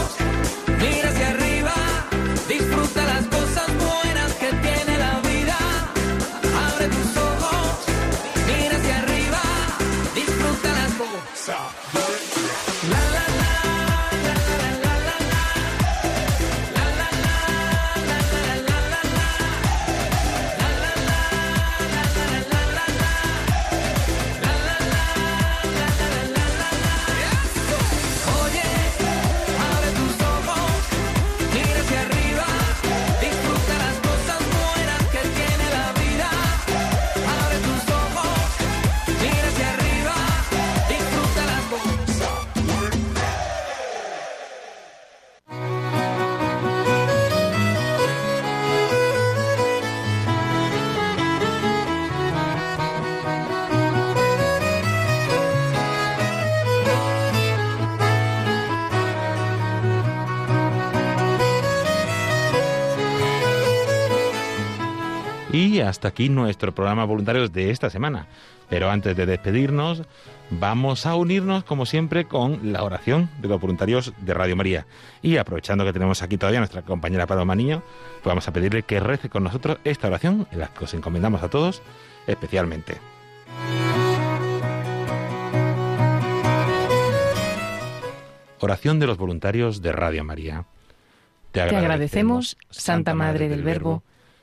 hasta aquí nuestro programa voluntarios de esta semana. Pero antes de despedirnos, vamos a unirnos, como siempre, con la oración de los voluntarios de Radio María. Y aprovechando que tenemos aquí todavía a nuestra compañera Paloma Niño, pues vamos a pedirle que rece con nosotros esta oración en la que os encomendamos a todos especialmente. oración de los voluntarios de Radio María. Te agradecemos, Santa Madre del Verbo,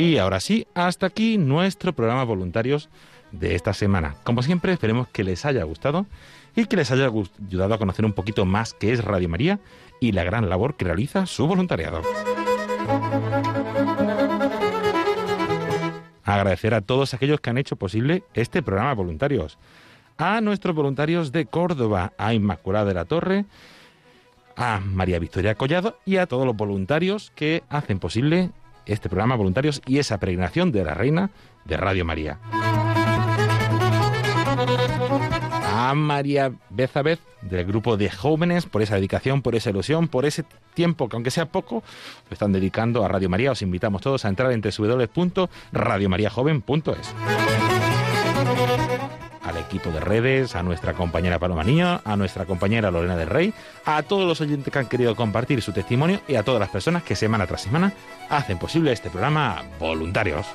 Y ahora sí, hasta aquí nuestro programa voluntarios de esta semana. Como siempre, esperemos que les haya gustado y que les haya ayudado a conocer un poquito más qué es Radio María y la gran labor que realiza su voluntariado. Agradecer a todos aquellos que han hecho posible este programa voluntarios. A nuestros voluntarios de Córdoba, a Inmaculada de la Torre, a María Victoria Collado y a todos los voluntarios que hacen posible este programa voluntarios y esa peregrinación de la Reina de Radio María. A María Bezabez del grupo de jóvenes por esa dedicación, por esa ilusión, por ese tiempo que aunque sea poco, lo están dedicando a Radio María. Os invitamos todos a entrar en www.radiomariajoven.es al equipo de redes, a nuestra compañera Paloma Niño, a nuestra compañera Lorena del Rey, a todos los oyentes que han querido compartir su testimonio y a todas las personas que semana tras semana hacen posible este programa voluntarios.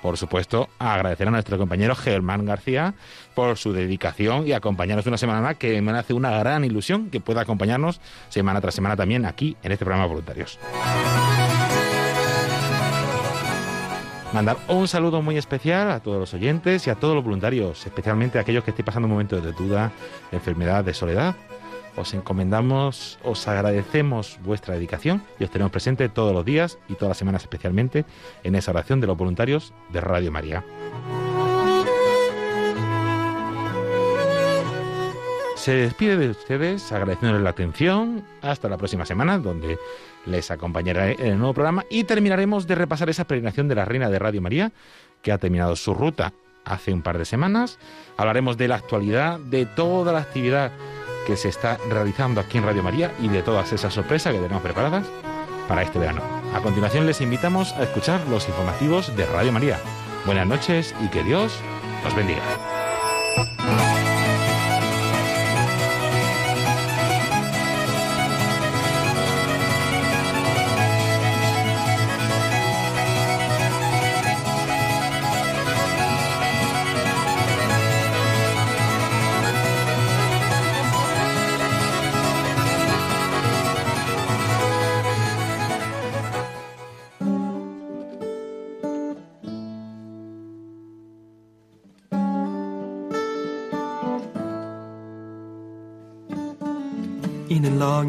Por supuesto, agradecer a nuestro compañero Germán García por su dedicación y acompañarnos una semana más, que me hace una gran ilusión que pueda acompañarnos semana tras semana también aquí en este programa Voluntarios. Mandar un saludo muy especial a todos los oyentes y a todos los voluntarios, especialmente a aquellos que estén pasando momentos de duda, de enfermedad, de soledad. Os encomendamos, os agradecemos vuestra dedicación y os tenemos presente todos los días y todas las semanas especialmente en esa oración de los voluntarios de Radio María. Se despide de ustedes agradeciéndoles la atención hasta la próxima semana, donde les acompañaré en el nuevo programa y terminaremos de repasar esa peregrinación de la Reina de Radio María, que ha terminado su ruta hace un par de semanas. Hablaremos de la actualidad, de toda la actividad que se está realizando aquí en Radio María y de todas esas sorpresas que tenemos preparadas para este verano. A continuación les invitamos a escuchar los informativos de Radio María. Buenas noches y que Dios os bendiga.